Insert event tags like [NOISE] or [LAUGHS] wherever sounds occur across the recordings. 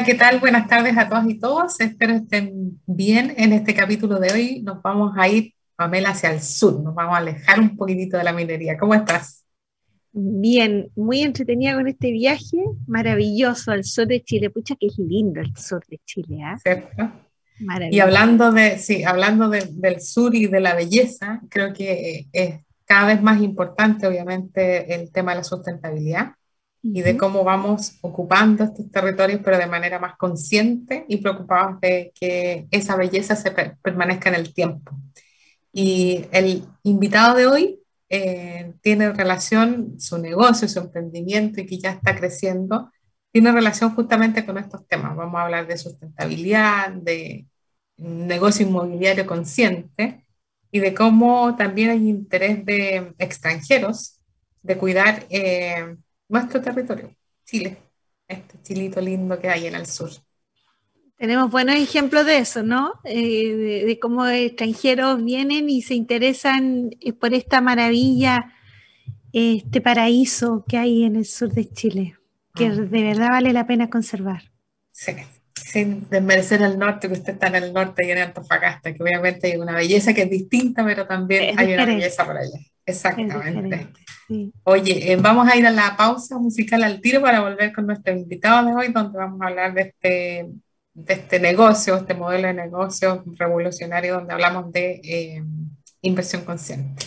Hola, ¿qué tal? Buenas tardes a todas y todos. Espero estén bien. En este capítulo de hoy nos vamos a ir, Pamela, hacia el sur. Nos vamos a alejar un poquitito de la minería. ¿Cómo estás? Bien, muy entretenida con este viaje maravilloso al sur de Chile. Pucha, que es lindo el sur de Chile, ¿ah? ¿Cierto? Y hablando de, sí, hablando del sur y de la belleza, creo que es cada vez más importante, obviamente, el tema de la sustentabilidad y de cómo vamos ocupando estos territorios, pero de manera más consciente y preocupados de que esa belleza se permanezca en el tiempo. Y el invitado de hoy eh, tiene relación, su negocio, su emprendimiento y que ya está creciendo, tiene relación justamente con estos temas. Vamos a hablar de sustentabilidad, de negocio inmobiliario consciente y de cómo también hay interés de extranjeros de cuidar eh, nuestro territorio, Chile, este chilito lindo que hay en el sur. Tenemos buenos ejemplos de eso, ¿no? Eh, de, cómo extranjeros vienen y se interesan eh, por esta maravilla, este paraíso que hay en el sur de Chile, que ah. de verdad vale la pena conservar. Sí, sin desmerecer el norte, que usted está en el norte y en Antofagasta, que obviamente hay una belleza que es distinta, pero también hay una belleza por allá. Exactamente. Oye, eh, vamos a ir a la pausa musical al tiro para volver con nuestro invitado de hoy, donde vamos a hablar de este, de este negocio, este modelo de negocio revolucionario, donde hablamos de eh, inversión consciente.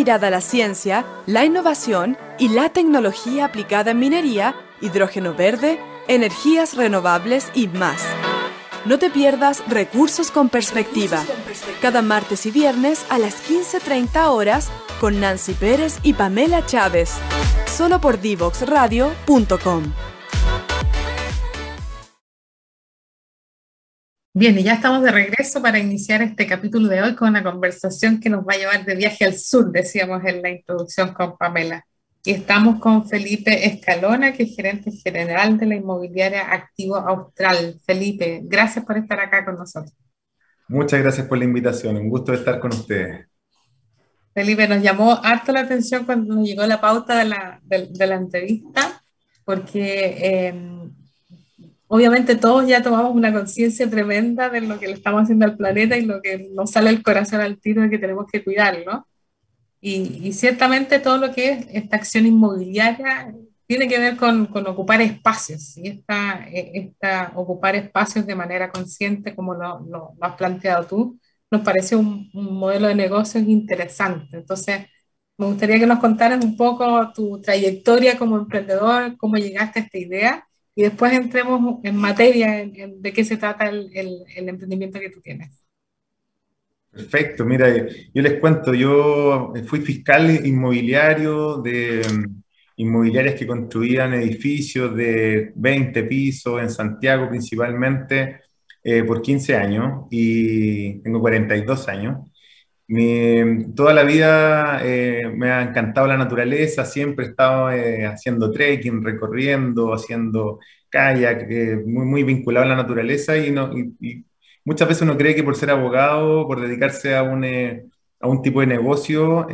mirada a la ciencia, la innovación y la tecnología aplicada en minería, hidrógeno verde, energías renovables y más. No te pierdas Recursos con Perspectiva, cada martes y viernes a las 15.30 horas con Nancy Pérez y Pamela Chávez, solo por divoxradio.com. Bien, y ya estamos de regreso para iniciar este capítulo de hoy con una conversación que nos va a llevar de viaje al sur, decíamos en la introducción con Pamela. Y estamos con Felipe Escalona, que es gerente general de la inmobiliaria Activo Austral. Felipe, gracias por estar acá con nosotros. Muchas gracias por la invitación, un gusto estar con ustedes. Felipe, nos llamó harto la atención cuando nos llegó la pauta de la, de, la entrevista, porque eh, obviamente todos ya tomamos una conciencia tremenda de lo que le estamos haciendo al planeta y lo que nos sale el corazón al tiro de que tenemos que cuidarlo. Y, ciertamente todo lo que es esta acción inmobiliaria tiene que ver con, ocupar espacios, y esta, e, esta, ocupar espacios de manera consciente, como lo, lo, has planteado tú, nos parece un, un, modelo de negocios interesante. Entonces, me gustaría que nos contaras un poco tu trayectoria como emprendedor, cómo llegaste a esta idea y después entremos en materia de qué se trata el, el, emprendimiento que tú tienes. Perfecto, mira, yo les cuento, yo fui fiscal inmobiliario de mm, inmobiliarias que construían edificios de 20 pisos en Santiago principalmente eh, por 15 años y tengo 42 años. Toda la vida eh, me ha encantado la naturaleza, siempre he estado eh, haciendo trekking, recorriendo, haciendo kayak, eh, muy, vinculado a la naturaleza y, muchas veces uno cree que por ser abogado, por dedicarse a un, a un tipo de negocio,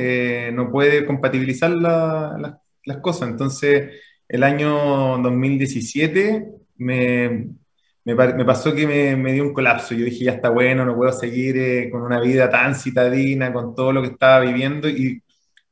no puede compatibilizar las cosas. Entonces, el año 2017 me me, pasó que me, dio un colapso. Yo dije, ya está bueno, no puedo seguir eh, con una vida tan citadina, con todo lo que estaba viviendo. Y,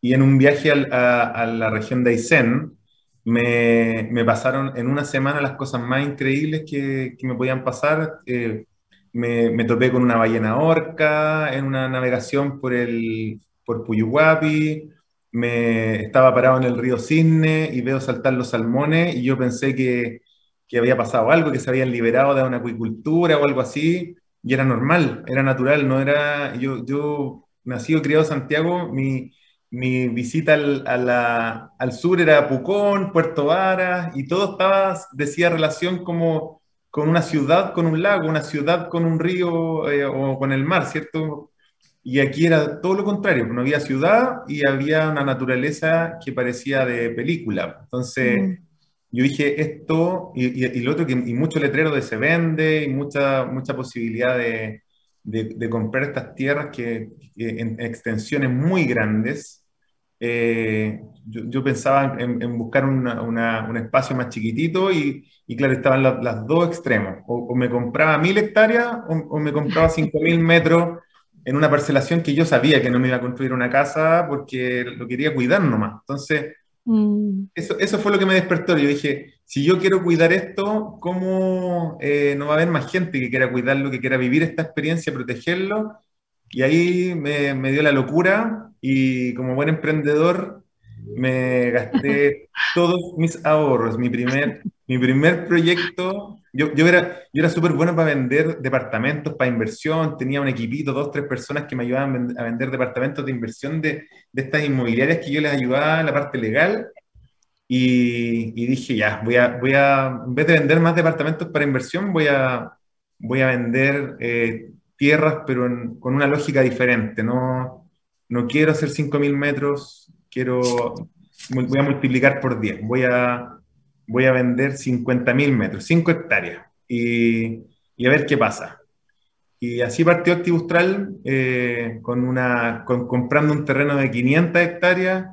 y en un viaje a, la región de Aysén, me, me, pasaron en una semana las cosas más increíbles que, que me podían pasar. Eh, me, me, topé con una ballena orca en una navegación por, el, por Puyuhuapi. Me estaba parado en el río Cisne y veo saltar los salmones y yo pensé que, que había pasado algo, que se habían liberado de una acuicultura o algo así, y era normal, era natural, no era, yo, yo nacido criado en Santiago, mi, mi visita al, sur era Pucón, Puerto Varas, y todo estaba, decía, relación como con una ciudad con un lago, una ciudad con un río eh, o con el mar, ¿cierto? Y aquí era todo lo contrario, no había ciudad y había una naturaleza que parecía de película. Entonces, mm. Yo dije esto y, y, lo otro, que, y mucho letrero de se vende y mucha, mucha posibilidad de, de, comprar estas tierras que, en extensiones muy grandes eh, yo, pensaba en, buscar un espacio más chiquitito y, claro, estaban las dos extremos. O, me compraba mil hectáreas o, me compraba [LAUGHS] cinco mil metros en una parcelación que yo sabía que no me iba a construir una casa porque lo quería cuidar nomás. Entonces, mm. eso, eso fue lo que me despertó. Yo dije, si yo quiero cuidar esto, ¿cómo eh, no va a haber más gente que quiera cuidarlo, que quiera vivir esta experiencia, protegerlo? Y ahí me, me, dio la locura y como buen emprendedor me gasté [LAUGHS] todos mis ahorros. Mi primer, mi primer proyecto, yo, yo era, yo era súper bueno para vender departamentos, para inversión, tenía un equipito, dos, tres personas que me ayudaban a vender departamentos de inversión de, de estas inmobiliarias que yo les ayudaba en la parte legal. Y, y, dije, ya, voy a, voy a, en vez de vender más departamentos para inversión, voy a, voy a vender eh, tierras, pero con una lógica diferente. No, no quiero hacer 5.000 metros, quiero, voy a multiplicar por 10. Voy a, voy a vender 50.000 metros, 5 hectáreas, y, y, a ver qué pasa. Y así partió Actibustral eh, con una, con, comprando un terreno de 500 hectáreas,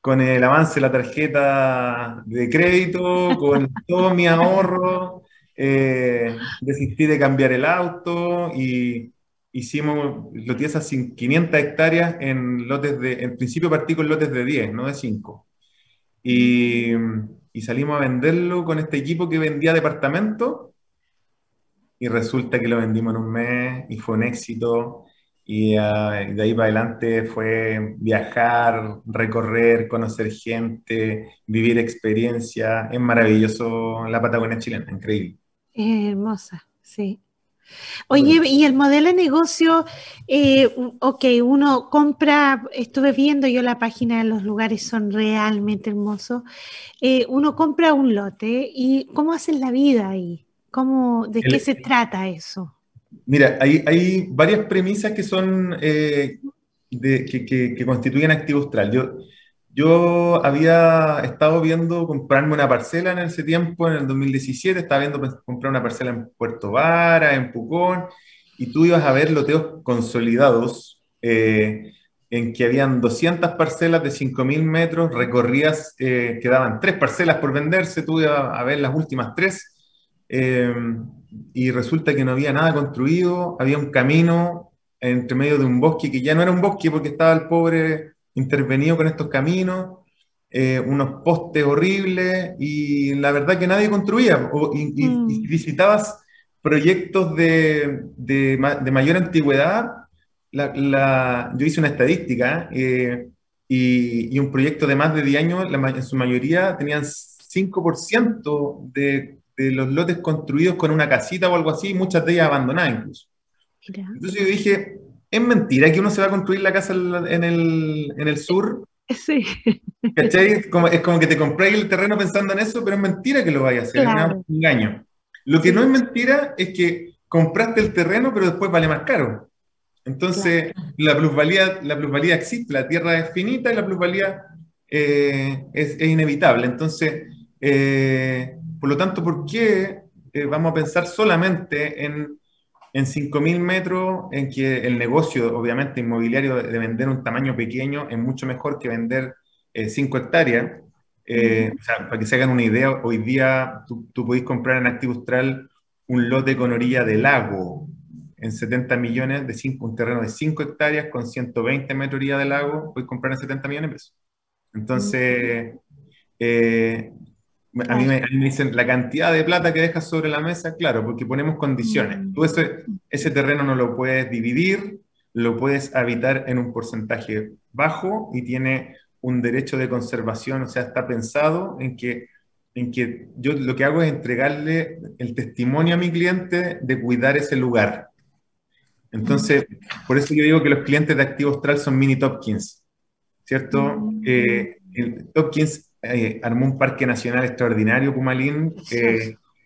con el avance de la tarjeta de crédito, [LAUGHS] con todo mi ahorro, eh, desistí de cambiar el auto y hicimos lotiesas sin 500 hectáreas en lotes de, en principio partí con lotes de 10, no de 5. Y, y salimos a venderlo con este equipo que vendía departamento y resulta que lo vendimos en un mes y fue un éxito. Y ah, de ahí para adelante fue viajar, recorrer, conocer gente, vivir experiencia. Es maravilloso la Patagonia chilena, increíble hermosa, sí. Oye, y el modelo de negocio, eh, ok, uno compra, estuve viendo yo la página, los lugares son realmente hermosos, eh, uno compra un lote y ¿cómo hacen la vida ahí? ¿Cómo, ¿De qué se trata eso? Mira, hay, hay varias premisas que son, eh, de, que, que, constituyen activo austral. Yo, yo había estado viendo comprarme una parcela en ese tiempo, en el 2017, estaba viendo comprar una parcela en Puerto Vara, en Pucón, y tú ibas a ver loteos consolidados, eh, en que habían 200 parcelas de 5.000 metros, recorrías, eh, quedaban tres parcelas por venderse, tú ibas a ver las últimas tres, eh, y resulta que no había nada construido, había un camino entre medio de un bosque que ya no era un bosque porque estaba el pobre intervenido con estos caminos, eh, unos postes horribles y la verdad que nadie construía. y, mm. visitabas proyectos de, de, mayor antigüedad. La, yo hice una estadística eh, y, un proyecto de más de 10 años, en su mayoría tenían 5% de, de, los lotes construidos con una casita o algo así, muchas de ellas abandonadas incluso. Entonces yo dije, es mentira que uno se va a construir la casa en el, en el sur. Sí. ¿Cachai? Como, es como que te compré el terreno pensando en eso, pero es mentira que lo vayas a hacer, es un engaño. Lo que no es mentira es que compraste el terreno, pero después vale más caro. Entonces, la, plusvalía, la plusvalía existe, la tierra es finita y la plusvalía eh, es, es, inevitable. Entonces, eh, por lo tanto, ¿por qué eh, vamos a pensar solamente en en 5.000 metros, en que el negocio, obviamente, inmobiliario de vender un tamaño pequeño es mucho mejor que vender 5 eh, hectáreas. Eh, o sea, para que se hagan una idea, hoy día tú, tú podés comprar en Activo Austral un lote con orilla de lago en 70 millones, de cinco, un terreno de 5 hectáreas con 120 metros orilla de lago, podés comprar en 70 millones de pesos. Entonces, eh, a mí, me, dicen la cantidad de plata que dejas sobre la mesa, claro, porque ponemos condiciones. Mm. Tú ese, ese terreno no lo puedes dividir, lo puedes habitar en un porcentaje bajo y tiene un derecho de conservación, o sea, está pensado en que, en que yo lo que hago es entregarle el testimonio a mi cliente de cuidar ese lugar. Entonces, por eso yo digo que los clientes de Activo Austral son mini Topkins. ¿cierto? Mm. Eh, Topkins eh, armó un parque nacional extraordinario, Pumalín.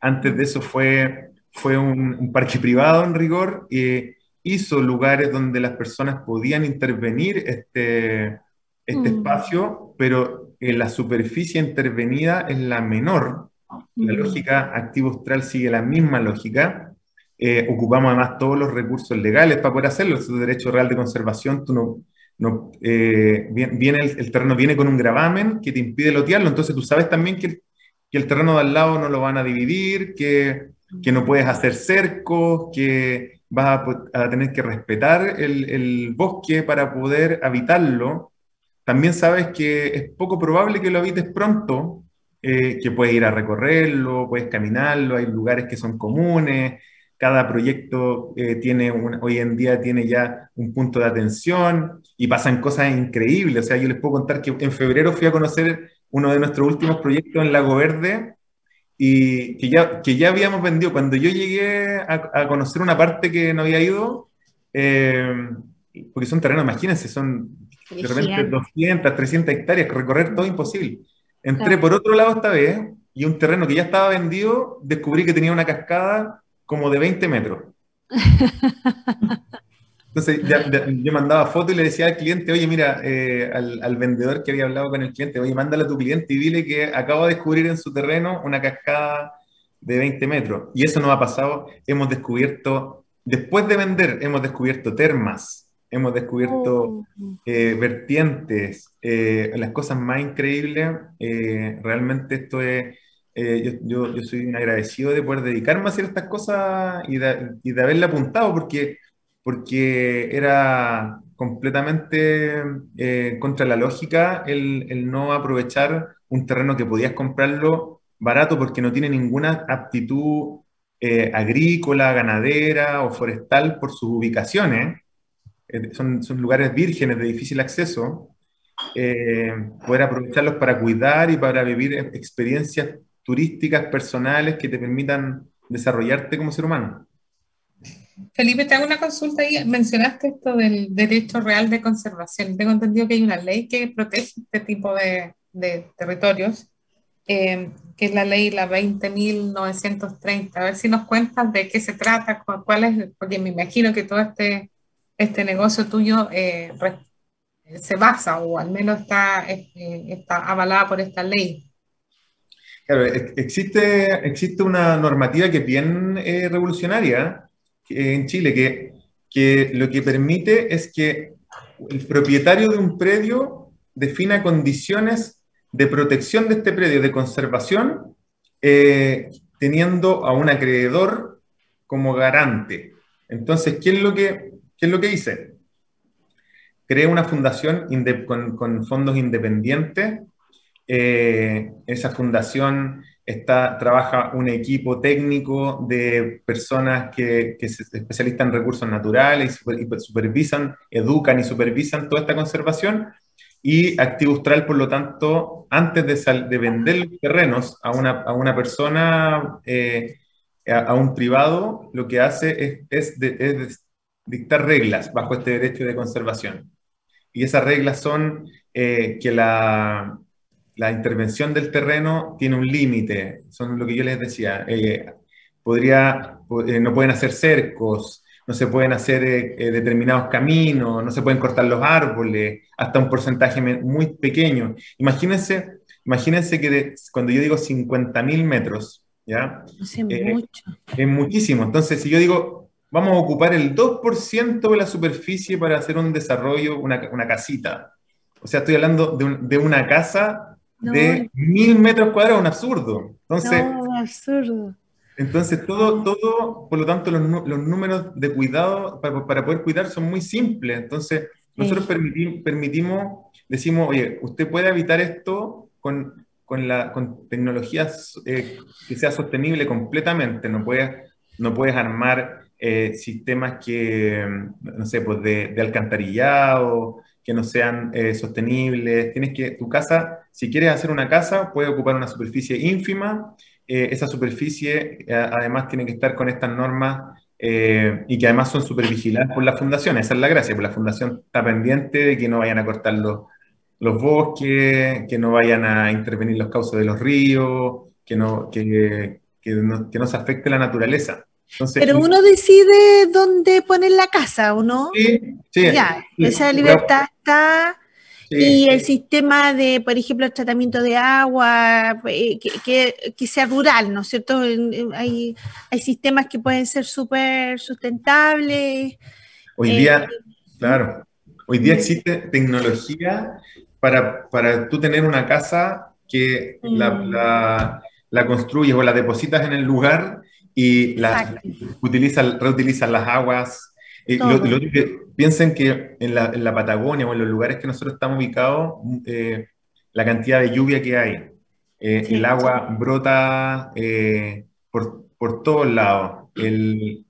antes de eso fue, fue un, parque privado en rigor. y hizo lugares donde las personas podían intervenir este, este mm. espacio, pero la superficie intervenida es la menor. La mm. lógica activo-austral sigue la misma lógica. Eh, ocupamos además todos los recursos legales para poder hacerlo. Es un derecho real de conservación. Tú no, no, eh, viene el, terreno viene con un gravamen que te impide lotearlo. Entonces tú sabes también que el, terreno de al lado no lo van a dividir, que, no puedes hacer cercos, que vas a, tener que respetar el, el bosque para poder habitarlo también sabes que es poco probable que lo habites pronto, eh, que puedes ir a recorrerlo, puedes caminarlo, hay lugares que son comunes, cada proyecto eh, tiene hoy en día tiene ya un punto de atención y pasan cosas increíbles. O sea, yo les puedo contar que en febrero fui a conocer uno de nuestros últimos proyectos en Lago Verde y que ya, que ya habíamos vendido. Cuando yo llegué a, conocer una parte que no había ido, eh, porque son terrenos, imagínense, son de repente 200, 300 hectáreas, recorrer todo imposible. Entré por otro lado esta vez y un terreno que ya estaba vendido, descubrí que tenía una cascada como de 20 metros. Entonces yo mandaba fotos y le decía al cliente, oye, mira, eh, al, vendedor que había hablado con el cliente, oye, mándale a tu cliente y dile que acabo de descubrir en su terreno una cascada de 20 metros. Y eso nos ha pasado, hemos descubierto, después de vender, hemos descubierto termas, hemos descubierto oh. eh, vertientes, eh, las cosas más increíbles. Eh, realmente esto es, yo, yo, soy agradecido de poder dedicarme a hacer estas cosas y de, y de haberle apuntado porque, porque era completamente contra la lógica el, el no aprovechar un terreno que podías comprarlo barato porque no tiene ninguna aptitud agrícola, ganadera o forestal por sus ubicaciones. Eh, son, son, lugares vírgenes de difícil acceso, eh, poder aprovecharlos para cuidar y para vivir experiencias turísticas personales que te permitan desarrollarte como ser humano. Felipe, te hago una consulta ahí. Mencionaste esto del derecho real de conservación. Tengo entendido que hay una ley que protege este tipo de, de territorios, eh, que es la ley la 20.930. A ver si nos cuentas de qué se trata, cuál es, porque me imagino que todo este este negocio tuyo eh, se basa o al menos está, eh, está avalada por esta ley. Existe, existe una normativa que es bien eh, revolucionaria en Chile, que, que lo que permite es que el propietario de un predio defina condiciones de protección de este predio, de conservación, teniendo a un acreedor como garante. Entonces, ¿qué es lo que ¿Qué es lo que hice? Creé una fundación con, fondos independientes. Eh, esa fundación está, trabaja un equipo técnico de personas que, se especializan en recursos naturales y, supervisan, educan y supervisan toda esta conservación. Y Activo Austral, por lo tanto, antes de, de vender los terrenos a una, a una persona, eh, a, un privado, lo que hace es, es, dictar reglas bajo este derecho de conservación. Y esas reglas son eh, que la, la, intervención del terreno tiene un límite, son lo que yo les decía. Eh, podría, eh, no pueden hacer cercos, no se pueden hacer determinados caminos, no se pueden cortar los árboles, hasta un porcentaje muy pequeño. Imagínense, imagínense que cuando yo digo 50.000 metros, ¿ya? Es muchísimo. Entonces, si yo digo vamos a ocupar el 2% de la superficie para hacer un desarrollo, una, una casita. O sea, estoy hablando de, de una casa de mil metros cuadrados, un absurdo. Entonces, no, absurdo. Entonces, todo, todo, por lo tanto, los, los números de cuidado para, para, poder cuidar son muy simples. Entonces, nosotros permitimos, decimos, oye, usted puede habitar esto con, con, la, con tecnologías eh, que sea sostenible completamente. No puedes, no puedes armar eh, sistemas que, no sé, pues de, alcantarillado, que no sean eh, sostenibles. Tienes que, tu casa, si quieres hacer una casa, puede ocupar una superficie ínfima. Eh, esa superficie además tiene que estar con estas normas y que además son supervigiladas por la fundación. Esa es la gracia, porque la fundación está pendiente de que no vayan a cortar los, los bosques, que no vayan a intervenir los cauces de los ríos, que no, que, que no, que no se afecte la naturaleza. Pero uno decide dónde poner la casa, ¿o no? Sí, sí. Ya, esa libertad está. y el sistema de, por ejemplo, el tratamiento de agua, eh, que, que, sea rural, ¿no es cierto? Hay, hay sistemas que pueden ser súper sustentables. Hoy día, eh, claro, hoy día existe tecnología para, para tú tener una casa que la, mm. la, la, construyes o la depositas en el lugar y la, utilizan, reutilizan las aguas. Y lo, que, piensen que en la, en la, Patagonia o en los lugares que nosotros estamos ubicados, eh, la cantidad de lluvia que hay, eh, el agua brota eh, por, por, todos lados. El,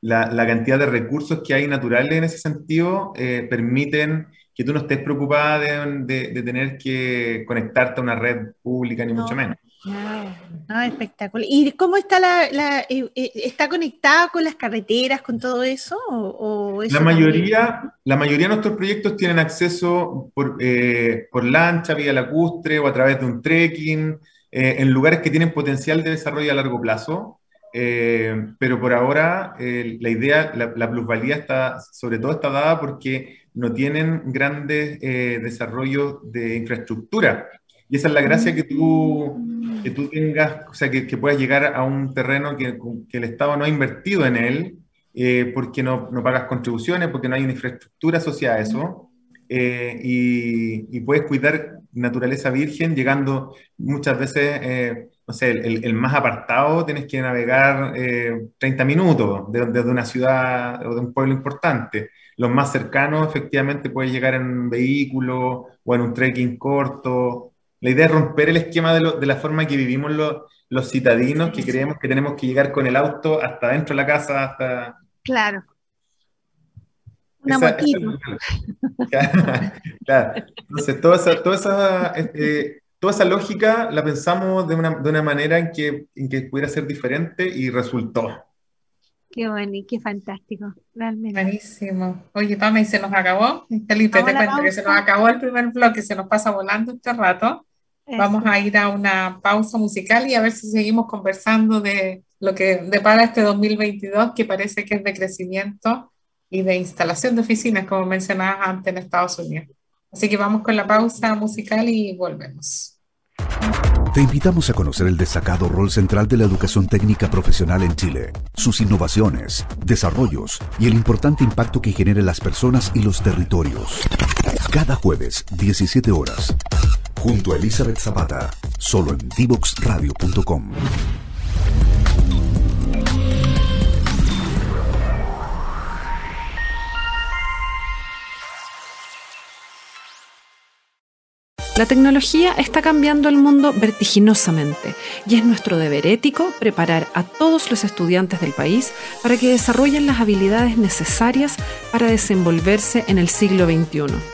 la, la, cantidad de recursos que hay naturales en ese sentido permiten que tú no estés preocupada de, de, tener que conectarte a una red pública, ni mucho menos. No, espectacular. ¿Y cómo está la, eh, eh, está conectada con las carreteras, con todo eso? O, la mayoría, la mayoría de nuestros proyectos tienen acceso por, eh, por lancha, vía lacustre o a través de un trekking, en lugares que tienen potencial de desarrollo a largo plazo. pero por ahora la idea, la, la, plusvalía está, sobre todo está dada porque no tienen grandes eh, desarrollos de infraestructura. Y esa es la gracia que tú, que tú tengas, o sea, que, que puedas llegar a un terreno que, que, el Estado no ha invertido en él, eh, porque no, no, pagas contribuciones, porque no hay una infraestructura asociada a eso, eh, y, y, puedes cuidar naturaleza virgen llegando muchas veces, no sé, el, el, más apartado tienes que navegar 30 minutos desde de una ciudad o de un pueblo importante los más cercanos efectivamente puedes llegar en un vehículo o en un trekking corto. La idea es romper el esquema de, de la forma que vivimos los, los citadinos, que creemos que tenemos que llegar con el auto hasta dentro de la casa, hasta... Claro. Una motito. [LAUGHS] claro. Entonces, toda esa, toda esa, eh, toda esa lógica la pensamos de una, de una manera en que, en que pudiera ser diferente y resultó. Qué bueno y qué fantástico, realmente. Buenísimo. Oye, Pame, se nos acabó. Felipe, te cuento que se nos acabó el primer bloque, se nos pasa volando este rato. Vamos a ir a una pausa musical y a ver si seguimos conversando de lo que depara este 2022, que parece que es de crecimiento y de instalación de oficinas, como mencionabas antes en Estados Unidos. Así que vamos con la pausa musical y volvemos. Te invitamos a conocer el destacado rol central de la educación técnica profesional en Chile, sus innovaciones, desarrollos y el importante impacto que genera en las personas y los territorios. Cada jueves, 17 horas, junto a Elizabeth Zapata, solo en divoxradio.com. La tecnología está cambiando el mundo vertiginosamente y es nuestro deber ético preparar a todos los estudiantes del país para que desarrollen las habilidades necesarias para desenvolverse en el siglo XXI.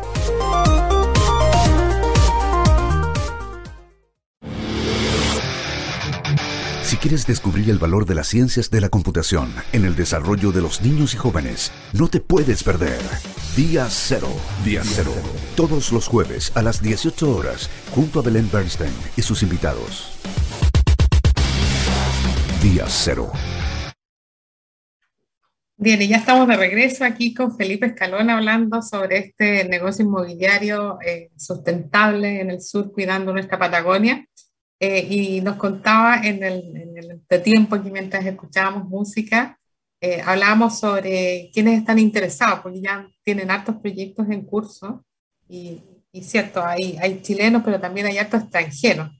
Quieres descubrir el valor de las ciencias de la computación en el desarrollo de los niños y jóvenes, no te puedes perder. Día Cero. Día Cero. Todos los jueves a las 18 horas, junto a Belén Bernstein y sus invitados. Día Cero. Bien, y ya estamos de regreso aquí con Felipe Escalón hablando sobre este negocio inmobiliario eh, sustentable en el sur, cuidando nuestra Patagonia. Eh, y nos contaba en el, en el tiempo aquí mientras escuchábamos música, eh, hablábamos sobre quiénes están interesados, porque ya tienen hartos proyectos en curso y, y cierto, hay, hay chilenos, pero también hay hartos extranjeros.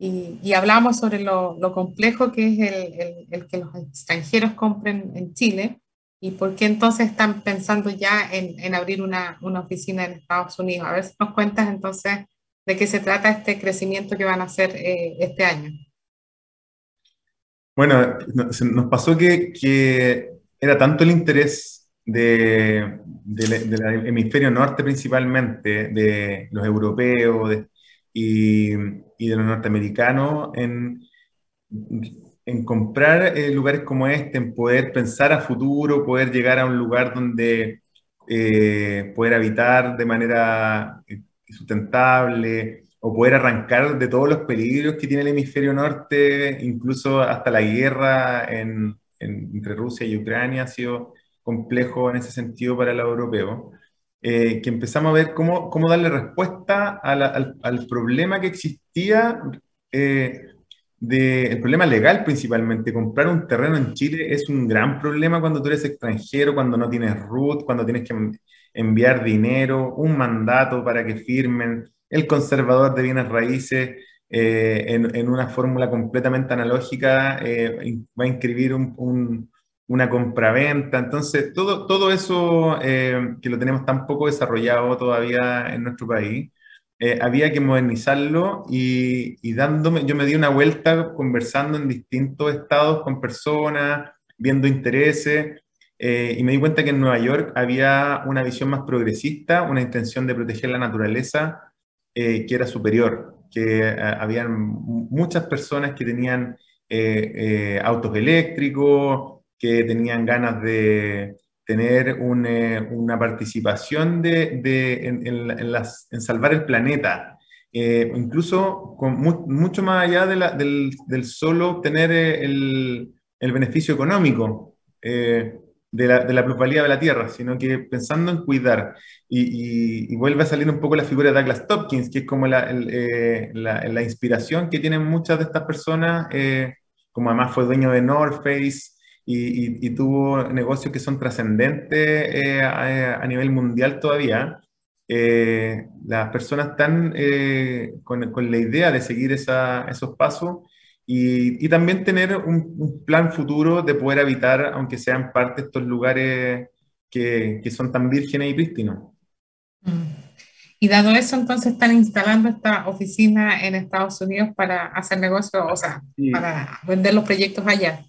Y, y hablábamos sobre lo, lo, complejo que es el, el, el, que los extranjeros compren en Chile y por qué entonces están pensando ya en, en abrir una, una, oficina en Estados Unidos. A ver si nos cuentas entonces de qué se trata este crecimiento que van a hacer eh, este año. Bueno, nos pasó que, que era tanto el interés del de, de hemisferio norte principalmente, de los europeos y, y, de los norteamericanos, en, en comprar eh, lugares como este, en poder pensar a futuro, poder llegar a un lugar donde eh, poder habitar de manera sustentable o poder arrancar de todos los peligros que tiene el hemisferio norte, incluso hasta la guerra en, entre Rusia y Ucrania ha sido complejo en ese sentido para el europeo, eh, que empezamos a ver cómo, cómo darle respuesta al, al, problema que existía, eh, el problema legal principalmente. Comprar un terreno en Chile es un gran problema cuando tú eres extranjero, cuando no tienes RUT, cuando tienes que enviar dinero, un mandato para que firmen, el conservador de bienes raíces eh, en, en, una fórmula completamente analógica eh, va a inscribir un, un, una compraventa. Entonces, todo, todo eso eh, que lo tenemos tan poco desarrollado todavía en nuestro país, eh, había que modernizarlo y, y, dándome, yo me di una vuelta conversando en distintos estados con personas, viendo intereses eh, y me di cuenta que en Nueva York había una visión más progresista, una intención de proteger la naturaleza eh, que era superior, que eh, habían muchas personas que tenían eh, autos eléctricos, que tenían ganas de tener un, una participación de, de en, en, las, en, salvar el planeta, incluso con mu mucho más allá de la, del, del, solo obtener el, el beneficio económico. Eh, de la, de la, plusvalía de la tierra, sino que pensando en cuidar. Y, y, y, vuelve a salir un poco la figura de Douglas Tompkins, que es como la, el, eh, la, la inspiración que tienen muchas de estas personas, eh, como además fue dueño de North Face y, y tuvo negocios que son trascendentes eh, a, a, nivel mundial todavía. Eh, las personas están eh, con, con, la idea de seguir esa, esos pasos y, y también tener un, un, plan futuro de poder habitar, aunque sean parte de estos lugares que, que son tan vírgenes y prístinos. Mm. Y dado eso, entonces están instalando esta oficina en Estados Unidos para hacer negocios, o sea, sí. para vender los proyectos allá.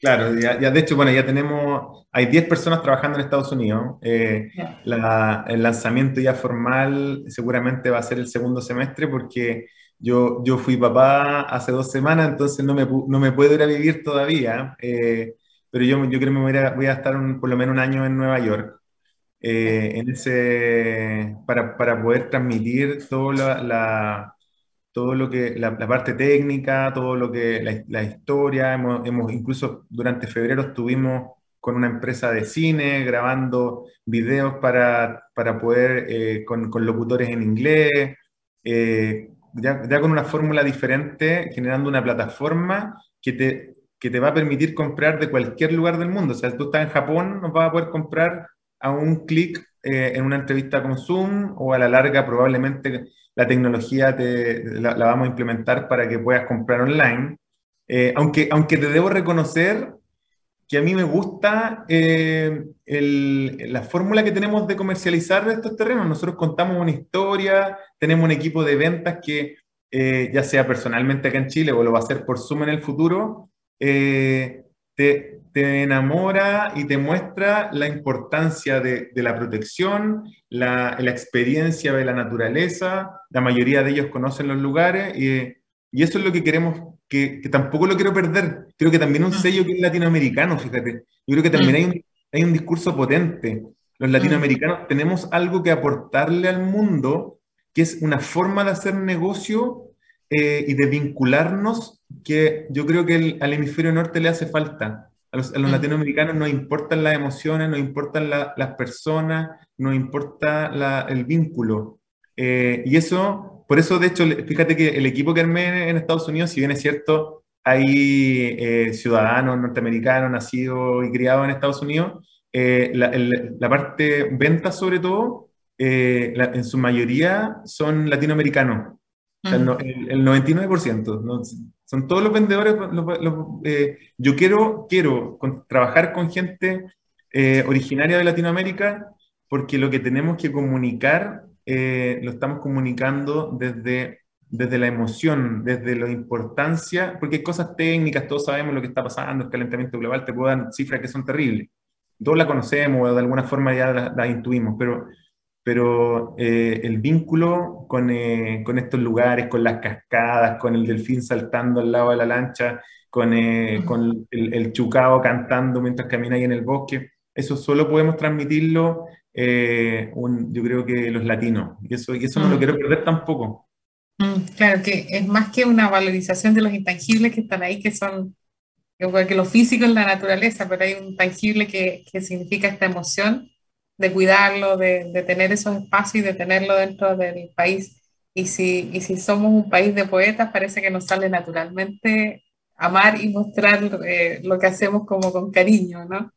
Claro, ya, ya, de hecho, bueno, ya tenemos, hay 10 personas trabajando en Estados Unidos. Eh, yeah. la, el lanzamiento ya formal seguramente va a ser el segundo semestre porque yo, yo fui papá hace dos semanas, entonces no me, no me puedo ir a vivir todavía, eh, pero yo, yo creo que voy a, estar un, por lo menos un año en Nueva York, eh, en ese, para, para, poder transmitir todo, la, todo lo que, la, parte técnica, todo lo que, la, historia, hemos, hemos, incluso durante febrero estuvimos con una empresa de cine grabando videos para, para poder, eh, con, con, locutores en inglés, ya, con una fórmula diferente, generando una plataforma que te, que te va a permitir comprar de cualquier lugar del mundo. O sea, tú estás en Japón, nos vas a poder comprar a un clic eh, en una entrevista con Zoom o a la larga probablemente la tecnología te, la, la, vamos a implementar para que puedas comprar online. Eh, aunque, aunque te debo reconocer que a mí me gusta eh, la fórmula que tenemos de comercializar estos terrenos. Nosotros contamos una historia, tenemos un equipo de ventas que, eh, ya sea personalmente acá en Chile o lo va a hacer por Zoom en el futuro, eh, te, te, enamora y te muestra la importancia de, de la protección, la, la, experiencia de la naturaleza. La mayoría de ellos conocen los lugares y, Y eso es lo que queremos, que, que tampoco lo quiero perder. Creo que también un mm. sello que es latinoamericano, fíjate. Yo creo que también mm. hay un, hay un discurso potente. Los latinoamericanos tenemos algo que aportarle al mundo, que es una forma de hacer negocio eh, y de vincularnos que yo creo que al hemisferio norte le hace falta. A los, mm. latinoamericanos no importan las emociones, no importan las personas, no importa el vínculo. Eh, y eso, por eso de hecho, fíjate que el equipo que armé en Estados Unidos, si bien es cierto, hay eh, ciudadanos norteamericanos nacidos y criados en Estados Unidos, la, parte venta sobre todo, en su mayoría son latinoamericanos el, 99%. Son todos los vendedores. Eh, yo quiero, quiero trabajar con gente eh, originaria de Latinoamérica porque lo que tenemos que comunicar eh, lo estamos comunicando desde, desde la emoción, desde la importancia, porque hay cosas técnicas, todos sabemos lo que está pasando, el calentamiento global, te puedo dar cifras que son terribles. Todos la conocemos, de alguna forma ya la intuimos, pero pero eh, el vínculo con, eh, con, estos lugares, con las cascadas, con el delfín saltando al lado de la lancha, con, eh, con el, el, chucao cantando mientras camina ahí en el bosque, eso solo podemos transmitirlo, un, yo creo que los latinos, y eso, y eso no lo mm. quiero perder tampoco. Mm, claro, que es más que una valorización de los intangibles que están ahí, que son que lo físico es la naturaleza, pero hay un tangible que, que significa esta emoción de cuidarlo, de, de, tener esos espacios y de tenerlo dentro del país. Y si, y si somos un país de poetas, parece que nos sale naturalmente amar y mostrar eh, lo que hacemos como con cariño, ¿no?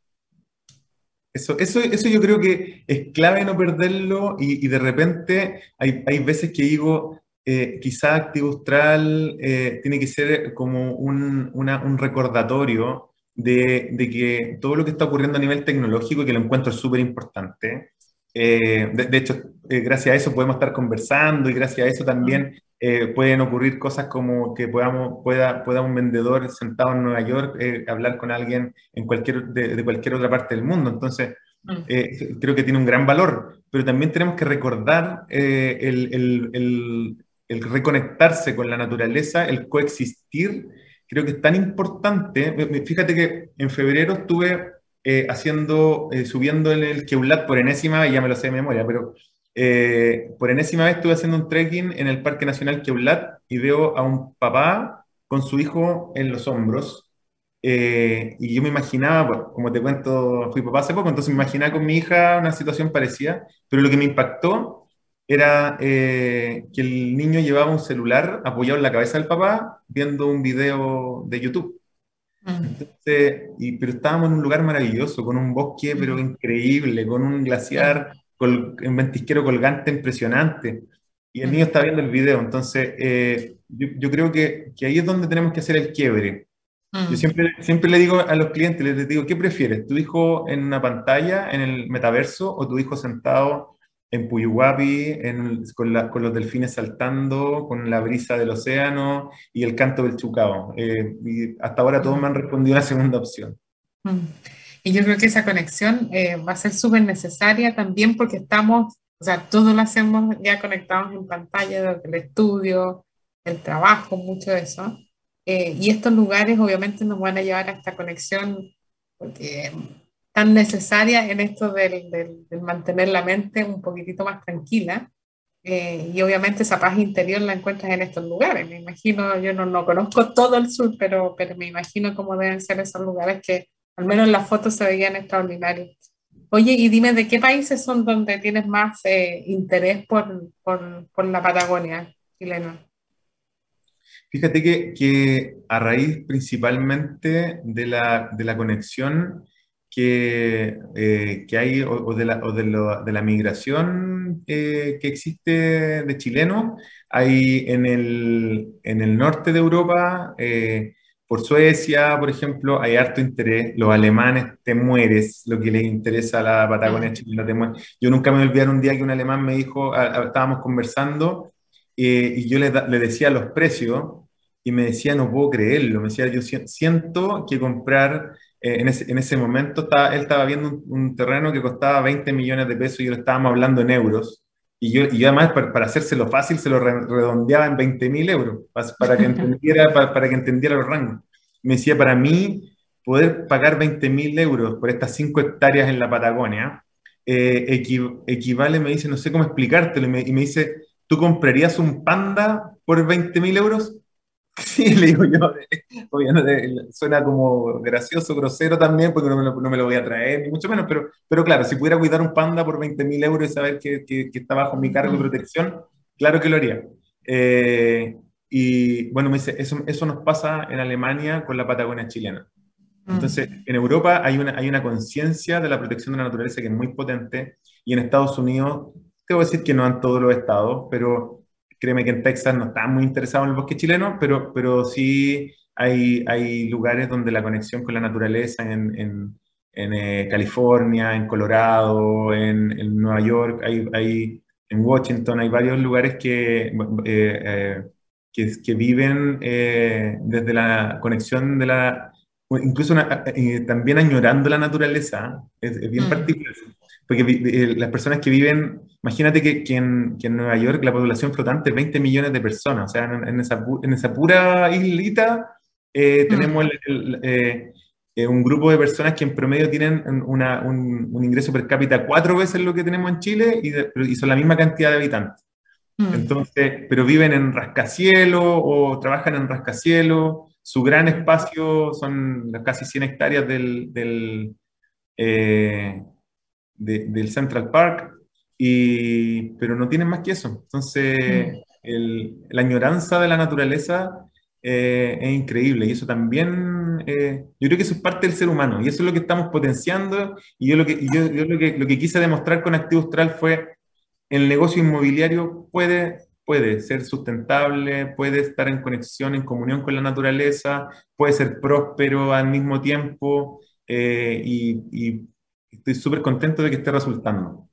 Eso, eso, eso yo creo que es clave no perderlo y, y de repente hay, hay, veces que digo, eh, quizá Activustral eh, tiene que ser como un, una, un recordatorio de, que todo lo que está ocurriendo a nivel tecnológico, que lo encuentro súper importante, eh, de, hecho, eh, gracias a eso podemos estar conversando y gracias a eso también eh, pueden ocurrir cosas como que podamos, pueda, pueda un vendedor sentado en Nueva York hablar con alguien en cualquier, de, cualquier otra parte del mundo. Entonces, mm. creo que tiene un gran valor, pero también tenemos que recordar el, el, el, el reconectarse con la naturaleza, el coexistir creo que es tan importante. Fíjate que en febrero estuve eh, haciendo, eh, subiendo el, el Keulat por enésima, y ya me lo sé de memoria, pero eh, por enésima vez estuve haciendo un trekking en el Parque Nacional Keulat y veo a un papá con su hijo en los hombros. y yo me imaginaba, como te cuento, fui papá hace poco, entonces me imaginaba con mi hija una situación parecida, pero lo que me impactó era eh, que el niño llevaba un celular apoyado en la cabeza del papá viendo un video de YouTube. y, pero estábamos en un lugar maravilloso, con un bosque pero increíble, con un glaciar, con un ventisquero colgante impresionante. Y el niño está viendo el video. Entonces, eh, yo, creo que, que, ahí es donde tenemos que hacer el quiebre. Yo siempre, siempre le digo a los clientes, les digo, ¿qué prefieres? ¿Tu hijo en una pantalla, en el metaverso, o tu hijo sentado en Puyuhuapi, con, los delfines saltando, con la brisa del océano y el canto del chucao. Eh, y hasta ahora todos me han respondido la segunda opción. Y yo creo que esa conexión eh, va a ser súper necesaria también porque estamos, o sea, todos lo hacemos ya conectados en pantalla, el estudio, el trabajo, mucho de eso. Eh, y estos lugares obviamente nos van a llevar a esta conexión porque tan necesaria en esto del, del, mantener la mente un poquitito más tranquila. Eh, y obviamente esa paz interior la encuentras en estos lugares. Me imagino, yo no, no conozco todo el sur, pero, pero me imagino cómo deben ser esos lugares que al menos en las fotos se veían extraordinarios. Oye, y dime, ¿de qué países son donde tienes más eh, interés por, por, por, la Patagonia chilena? Fíjate que, que, a raíz principalmente de la, de la conexión que, eh, que hay o, de, la, o de, de, la, migración eh, que existe de chilenos. Hay en el, en el norte de Europa, por Suecia, por ejemplo, hay harto interés. Los alemanes te mueres, lo que les interesa a la Patagonia chilena te mueres. Yo nunca me olvidé un día que un alemán me dijo, estábamos conversando y yo le, le decía los precios y me decía, no puedo creerlo. Me decía, yo siento que comprar eh, en, ese, en, ese, momento estaba, él estaba viendo un, terreno que costaba 20 millones de pesos y lo estábamos hablando en euros. Y yo, y además, para, para hacérselo fácil, se lo redondeaba en 20 mil euros, para que, [LAUGHS] entendiera, para, que entendiera los rangos. Me decía, para mí, poder pagar 20 mil euros por estas 5 hectáreas en la Patagonia, eh, equivale, me dice, no sé cómo explicártelo, y me, y me dice, ¿tú comprarías un panda por 20 mil euros? [LAUGHS] Sí, le digo yo, suena como gracioso, grosero también, porque no me, lo, no me, lo, voy a traer, ni mucho menos, pero, pero claro, si pudiera cuidar un panda por 20 mil euros y saber que, que, está bajo mi cargo de protección, claro que lo haría. Eh, y bueno, me dice, eso, eso nos pasa en Alemania con la Patagonia chilena. Mm. Entonces, en Europa hay una, hay una conciencia de la protección de la naturaleza que es muy potente, y en Estados Unidos, que decir que no en todos los estados, pero Créeme que en Texas no están muy interesados en el bosque chileno, pero, pero sí hay, hay lugares donde la conexión con la naturaleza en, en, en eh, California, en Colorado, en, en Nueva York, hay, hay, en Washington, hay varios lugares que, eh, eh, que, que, viven desde la conexión de la, incluso también añorando la naturaleza, es, bien mm. particular, porque las personas que viven Imagínate que, que, en, Nueva York la población flotante es 20 millones de personas, o sea, en, esa, en esa, pura islita eh, mm. tenemos eh, eh, un grupo de personas que en promedio tienen una, un, un, ingreso per cápita cuatro veces lo que tenemos en Chile y, son la misma cantidad de habitantes. Mm. Entonces, pero viven en rascacielos o trabajan en rascacielos. Su gran espacio son las casi 100 hectáreas del, del, del Central Park pero no tienen más que eso. Entonces, mm. la añoranza de la naturaleza eh, es increíble y eso también, eh, yo creo que eso es parte del ser humano y eso es lo que estamos potenciando y yo lo que, yo, lo que, lo que quise demostrar con Activo Austral fue el negocio inmobiliario puede, puede ser sustentable, puede estar en conexión, en comunión con la naturaleza, puede ser próspero al mismo tiempo eh, y, y estoy súper contento de que esté resultando.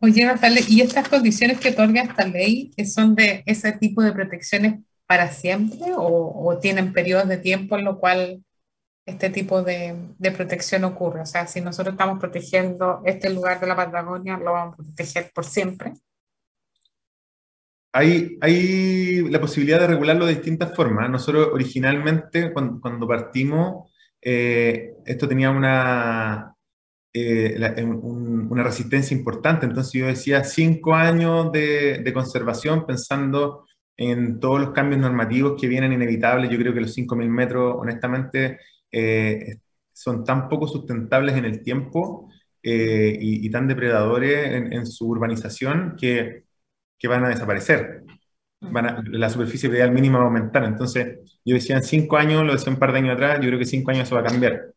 Oye, Natalia, ¿y estas condiciones que otorga esta ley son de ese tipo de protecciones para siempre o, tienen periodos de tiempo en lo cual este tipo de, de, protección ocurre? O sea, si nosotros estamos protegiendo este lugar de la Patagonia, ¿lo vamos a proteger por siempre? Hay, hay la posibilidad de regularlo de distintas formas. Nosotros originalmente, cuando, cuando partimos, eh, esto tenía una, eh, una resistencia importante. Entonces yo decía cinco años de, de, conservación pensando en todos los cambios normativos que vienen inevitables. Yo creo que los 5.000 metros, honestamente, eh, son tan poco sustentables en el tiempo eh, y, tan depredadores en, su urbanización que, que, van a desaparecer. Van la superficie ideal mínima va a aumentar. Entonces, yo decía en cinco años, lo decía un par de años atrás, yo creo que cinco años eso va a cambiar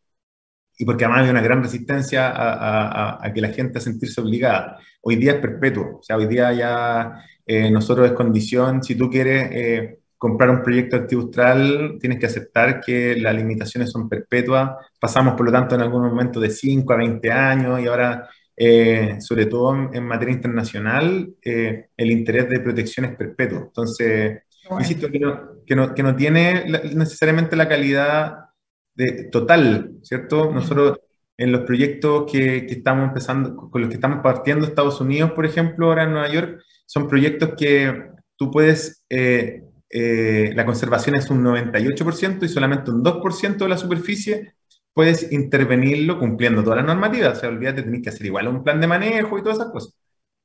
y porque además hay una gran resistencia a, a, que la gente a sentirse obligada. Hoy día es perpetuo, o sea, hoy día ya eh, nosotros es condición, si tú quieres eh, comprar un proyecto antibustral, tienes que aceptar que las limitaciones son perpetuas, pasamos por lo tanto en algún momento de 5 a 20 años y ahora, eh, sobre todo en, materia internacional, el interés de protección es perpetuo. Entonces, insisto que no, que no, que no tiene necesariamente la calidad total, ¿cierto? Nosotros en los proyectos que, que, estamos empezando, con los que estamos partiendo Estados Unidos, por ejemplo, ahora en Nueva York, son proyectos que tú puedes, eh, eh, la conservación es un 98% y solamente un 2% de la superficie puedes intervenirlo cumpliendo todas las normativas. O sea, olvídate, tenés que hacer igual un plan de manejo y todas esas cosas.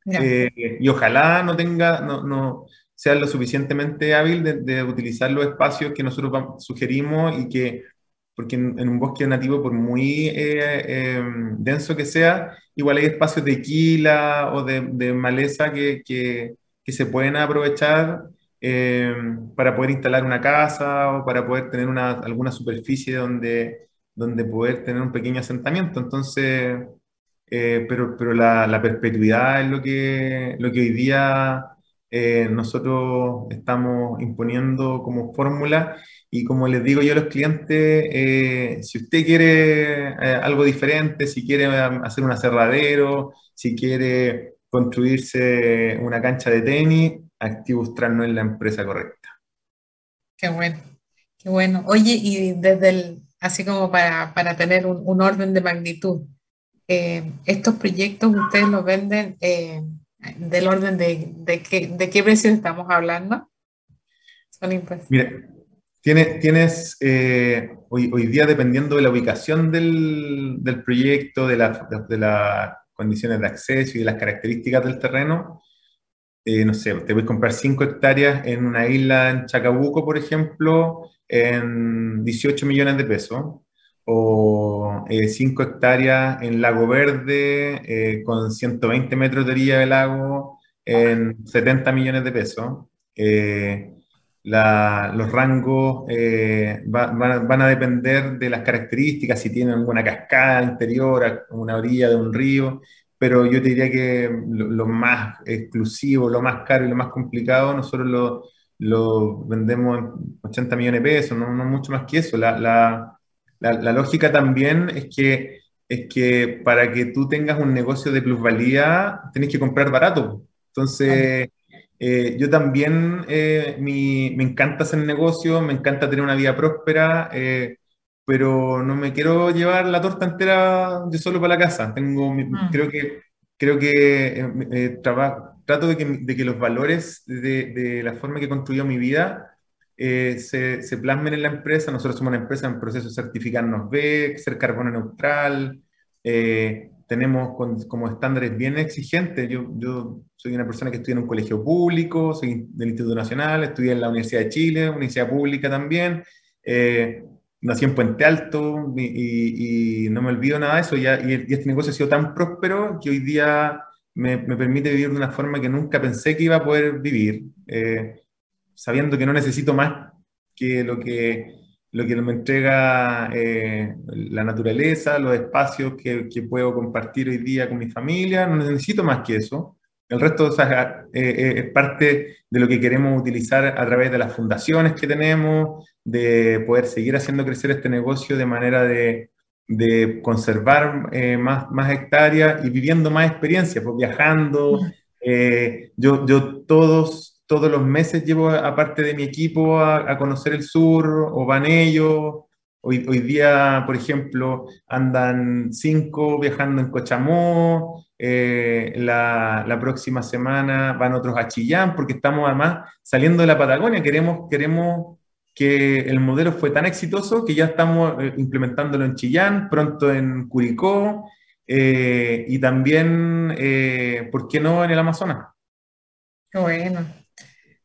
Eh, y ojalá no tenga, no, no sea lo suficientemente hábil de, de utilizar los espacios que nosotros sugerimos y que porque en, un bosque nativo, por muy eh, em, denso que sea, igual hay espacios de quila o de, maleza que, se pueden aprovechar em, para poder instalar una casa o para poder tener una, alguna superficie donde, poder tener un pequeño asentamiento. Entonces, eh, pero, la, perpetuidad es lo que, hoy día eh, nosotros estamos imponiendo como fórmula y como les digo yo a los clientes, eh, si usted quiere eh, algo diferente, si quiere um, hacer un aserradero, si quiere construirse una cancha de tenis, Activustral no es la empresa correcta. Qué bueno, qué bueno. Oye, y desde el, así como para, para tener un, orden de magnitud, eh, estos proyectos ustedes los venden del orden de, de, qué, de qué precios estamos hablando. Son impuestos. Mira, tienes, tienes eh, hoy, hoy, día, dependiendo de la ubicación del, del proyecto, de, la, de, las condiciones de acceso y de las características del terreno, eh, no sé, te a comprar 5 hectáreas en una isla en Chacabuco, por ejemplo, en 18 millones de pesos, o 5 eh, hectáreas en Lago Verde eh, con 120 metros de orilla de lago en 70 millones de pesos. Los rangos van, a depender de las características, si tienen alguna cascada interior, una orilla de un río, pero yo te diría que lo, más exclusivo, lo más caro y lo más complicado, nosotros lo, lo vendemos en 80 millones de pesos, no, mucho más que eso. La, lógica también es que, es que para que tú tengas un negocio de plusvalía, tienes que comprar barato. Entonces, eh, yo también eh, mi, me encanta hacer negocio, me encanta tener una vida próspera. Eh, pero no me quiero llevar la torta entera de solo para la casa. Tengo, mm. Creo que, creo que eh, eh, trato de que, de que, los valores de, de, la forma que construyó mi vida eh, se, se, plasmen en la empresa. Nosotros somos una empresa en proceso de certificarnos B, ser carbono neutral. Tenemos como estándares bien exigentes. Yo, yo soy una persona que estudia en un colegio público, soy del Instituto Nacional, estudié en la Universidad de Chile, universidad pública también. Eh, nací en Puente Alto y, no me olvido nada de eso. y, este negocio ha sido tan próspero que hoy día me, permite vivir de una forma que nunca pensé que iba a poder vivir, eh, sabiendo que no necesito más que lo que, lo que me entrega eh, la naturaleza, los espacios que, que, puedo compartir hoy día con mi familia. No necesito más que eso. El resto eh, eh, es parte de lo que queremos utilizar a través de las fundaciones que tenemos, de poder seguir haciendo crecer este negocio de manera de, de conservar eh, más, más hectáreas y viviendo más experiencias, pues viajando. yo, yo todos, todos los meses llevo a parte de mi equipo a, conocer el sur o van ellos. Hoy, día, por ejemplo, andan cinco viajando en Cochamó, eh, la, la, próxima semana van otros a Chillán, porque estamos además saliendo de la Patagonia. Queremos, queremos que el modelo fue tan exitoso que ya estamos eh, implementándolo en Chillán, pronto en Curicó eh, y también, ¿por qué no en el Amazonas? Bueno,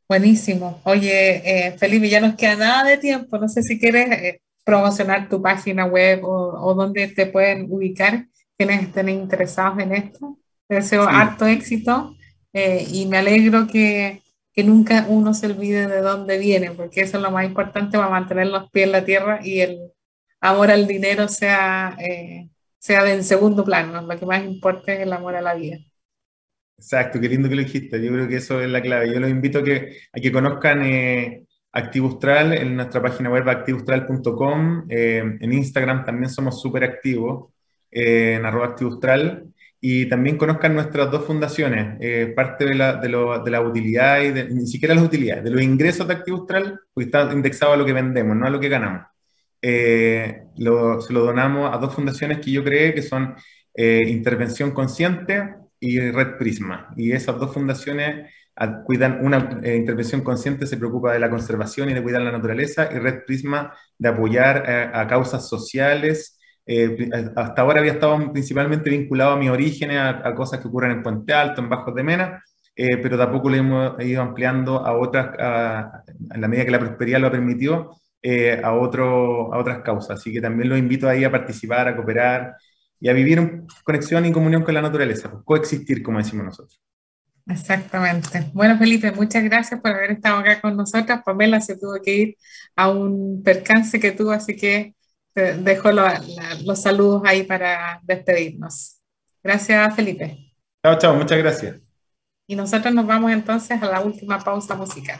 buenísimo. Oye, Felipe, ya nos queda nada de tiempo. No sé si quieres promocionar tu página web o, o dónde te pueden ubicar quienes estén interesados en esto. Te deseo harto éxito eh, y me alegro que, que, nunca uno se olvide de dónde viene, porque eso es lo más importante para mantener los pies en la tierra y el amor al dinero sea, eh, sea en segundo plano. Lo que más importa es el amor a la vida. Exacto, qué lindo que lo dijiste. Yo creo que eso es la clave. Yo los invito a que, a que conozcan eh, Activustral en nuestra página web activustral.com. Eh, en Instagram también somos súper activos en arroba activustral, y también conozcan nuestras dos fundaciones, eh, parte de la, de, lo, de la, utilidad y ni siquiera las utilidades, de los ingresos de Activustral, porque está indexado a lo que vendemos, no a lo que ganamos. Eh, lo, se lo donamos a dos fundaciones que yo creé, que son eh, Intervención Consciente y Red Prisma. Y esas dos fundaciones cuidan, una intervención consciente se preocupa de la conservación y de cuidar la naturaleza, y Red Prisma de apoyar a causas sociales eh, hasta ahora había estado principalmente vinculado a mis orígenes, a, cosas que ocurren en Puente Alto, en Bajos de Mena, eh, pero tampoco lo hemos ido ampliando a otras, a, la medida que la prosperidad lo permitió, eh, a, otro, a otras causas. Así que también los invito ahí a participar, a cooperar y a vivir en conexión y comunión con la naturaleza, pues, coexistir, como decimos nosotros. Exactamente. Bueno, Felipe, muchas gracias por haber estado acá con nosotras. Pamela se tuvo que ir a un percance que tuvo, así que dejo los saludos ahí para despedirnos. Gracias, Felipe. Chao, chao, muchas gracias. Y nosotros nos vamos entonces a la última pausa musical.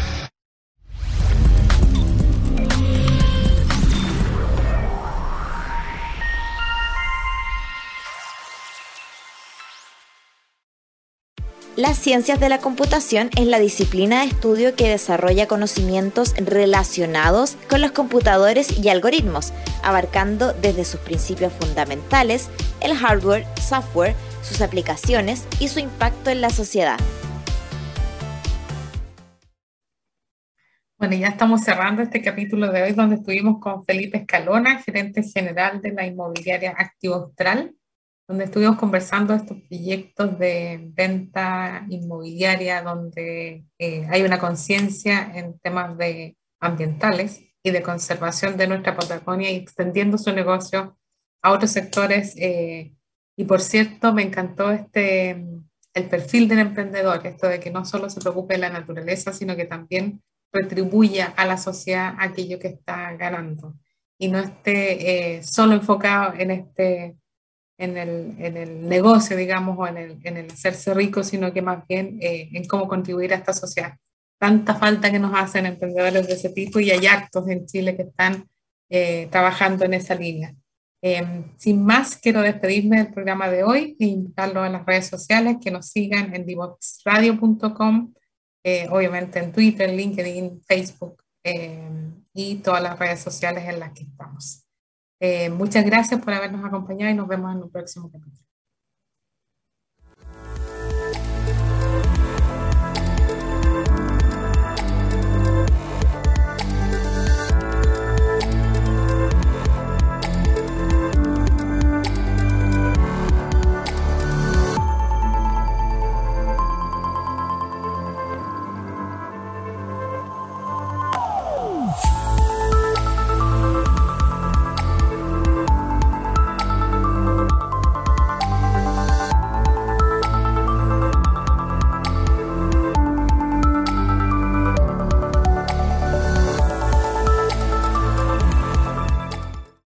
Las ciencias de la computación es la disciplina de estudio que desarrolla conocimientos relacionados con los computadores y algoritmos, abarcando desde sus principios fundamentales, el hardware, software, sus aplicaciones y su impacto en la sociedad. Bueno, ya estamos cerrando este capítulo de hoy donde estuvimos con Felipe Escalona, gerente general de la inmobiliaria Activo Austral, donde estuvimos conversando estos proyectos de venta inmobiliaria donde eh, hay una conciencia en temas de ambientales y de conservación de nuestra Patagonia y extendiendo su negocio a otros sectores. Eh, y por cierto, me encantó este, el perfil del emprendedor, esto de que no solo se preocupe de la naturaleza, sino que también retribuya a la sociedad aquello que está ganando y no esté eh, solo enfocado en, este, en, el, en el negocio, digamos, o en el, en el, hacerse rico, sino que más bien eh, en cómo contribuir a esta sociedad. Tanta falta que nos hacen emprendedores de ese tipo y hay actos en Chile que están eh, trabajando en esa línea. Em, sin más, quiero despedirme del programa de hoy e invitarlos a las redes sociales que nos sigan en divoxradio.com eh, obviamente en Twitter, LinkedIn, Facebook eh, y todas las redes sociales en las que estamos. Eh, muchas gracias por habernos acompañado y nos vemos en un próximo capítulo.